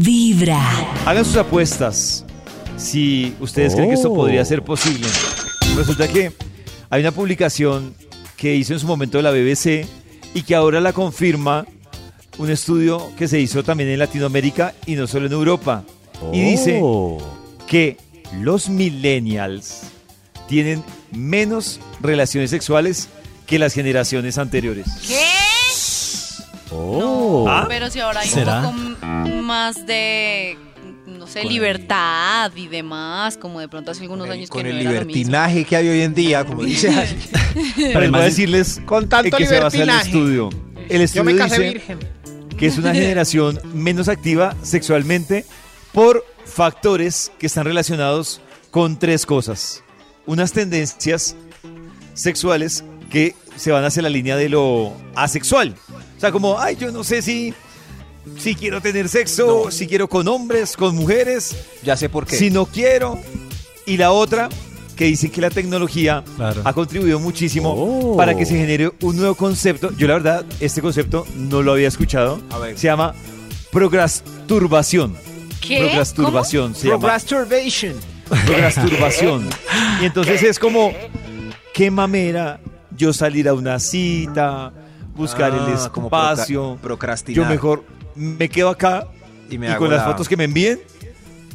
Vibra. Hagan sus apuestas si ustedes creen que esto Oh. podría ser posible. Resulta que hay una publicación que hizo en su momento la BBC y que ahora la confirma un estudio que se hizo también en Latinoamérica y no solo en Europa. Y dice Oh. que los millennials tienen menos relaciones sexuales que las generaciones anteriores. ¿Qué? Oh. ¿Ah? Pero si ahora hay ¿Será? un poco más de, no sé, libertad y demás, como de pronto hace algunos años con que el no era lo mismo. libertinaje que hay hoy en día, como dice. Pero voy a decirles Con tanto qué se basa el libertinaje. estudio. El Yo estudio me casé dice virgen. que es una generación menos activa sexualmente por factores que están relacionados con tres cosas. Unas tendencias sexuales que se van hacia la línea de lo asexual. O sea, como, ay, yo no sé si, si quiero tener sexo, si quiero con hombres, con mujeres, Ya sé por qué. si no quiero. Y la otra, que dicen que la tecnología Claro. ha contribuido muchísimo Oh. para que se genere un nuevo concepto. Yo la verdad, este concepto no lo había escuchado. A ver. Se llama procrasturbación. ¿Qué? Procrasturbación se llama. Y entonces es como, qué mamera yo salir a una cita, buscar el Ah, como espacio. proca- procrastinar. Yo mejor me quedo acá Y y, me hago con las la- fotos que me envíen,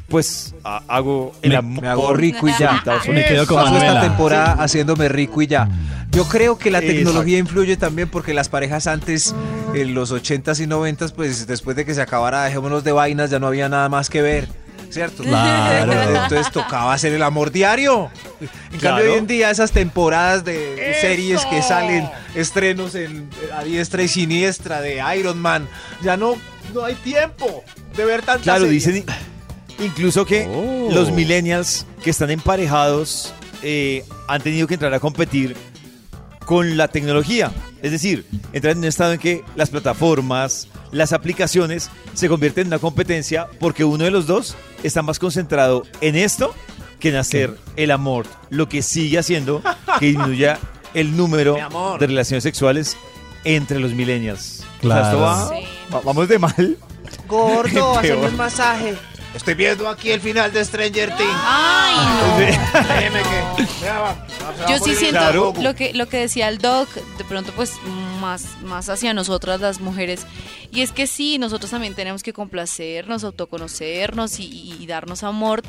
pues ha- hago el Me- amor. Me hago rico y ya. Me quedo con Paso esta temporada haciéndome rico y ya. Yo creo que la Exacto. tecnología influye también porque las parejas antes, en los 80s y 90s, pues después de que se acabara Dejémonos de Vainas, ya no había nada más que ver. ¿Cierto? Claro. Entonces tocaba hacer el amor diario. En Claro. cambio, hoy en día esas temporadas de ¡Eso! series que salen, estrenos en, a diestra y siniestra de Iron Man, ya no, no hay tiempo de ver tantas Claro, series. dicen incluso que Oh. los millennials que están emparejados eh, han tenido que entrar a competir con la tecnología. Es decir, entrar en un estado en que las plataformas, las aplicaciones se convierten en una competencia porque uno de los dos está más concentrado en esto que en hacer el amor, lo que sigue haciendo que disminuya el número de relaciones sexuales entre los millennials. Claro. O sea, esto va- Sí. va- vamos de mal. Gordo, Peor. hacerme un masaje. Estoy viendo aquí el final de Stranger Things. Ay, no. Déjeme que. ya va, se va a Yo sí poner siento Claro. lo que lo que decía el doc, de pronto pues más, más hacia nosotras las mujeres. Y es que sí, nosotros también tenemos que complacernos, autoconocernos y, y darnos amor.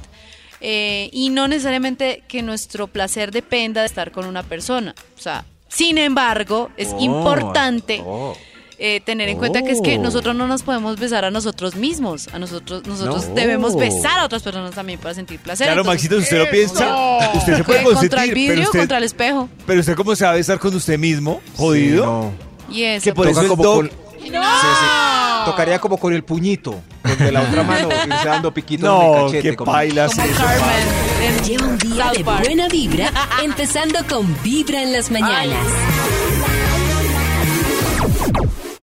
Eh, y no necesariamente que nuestro placer dependa de estar con una persona. O sea, sin embargo, es Oh, importante oh. eh, tener en cuenta que es que Oh. nosotros no nos podemos besar a nosotros mismos. A nosotros, nosotros No. debemos besar a otras personas también para sentir placer. Claro, Entonces, Maxito, si usted lo piensa, usted se puede consentir, contra el vidrio pero o usted, contra el espejo. pero usted cómo se va a besar con usted mismo, jodido. Sí, no. Y eso. Que por Toca eso el como doc- con- Sí, sí. Tocaría como con el puñito, con la otra mano, irse dando piquitos no, cachete. Como, bailas. Lleva un día de buena vibra, empezando con Vibra en las mañanas.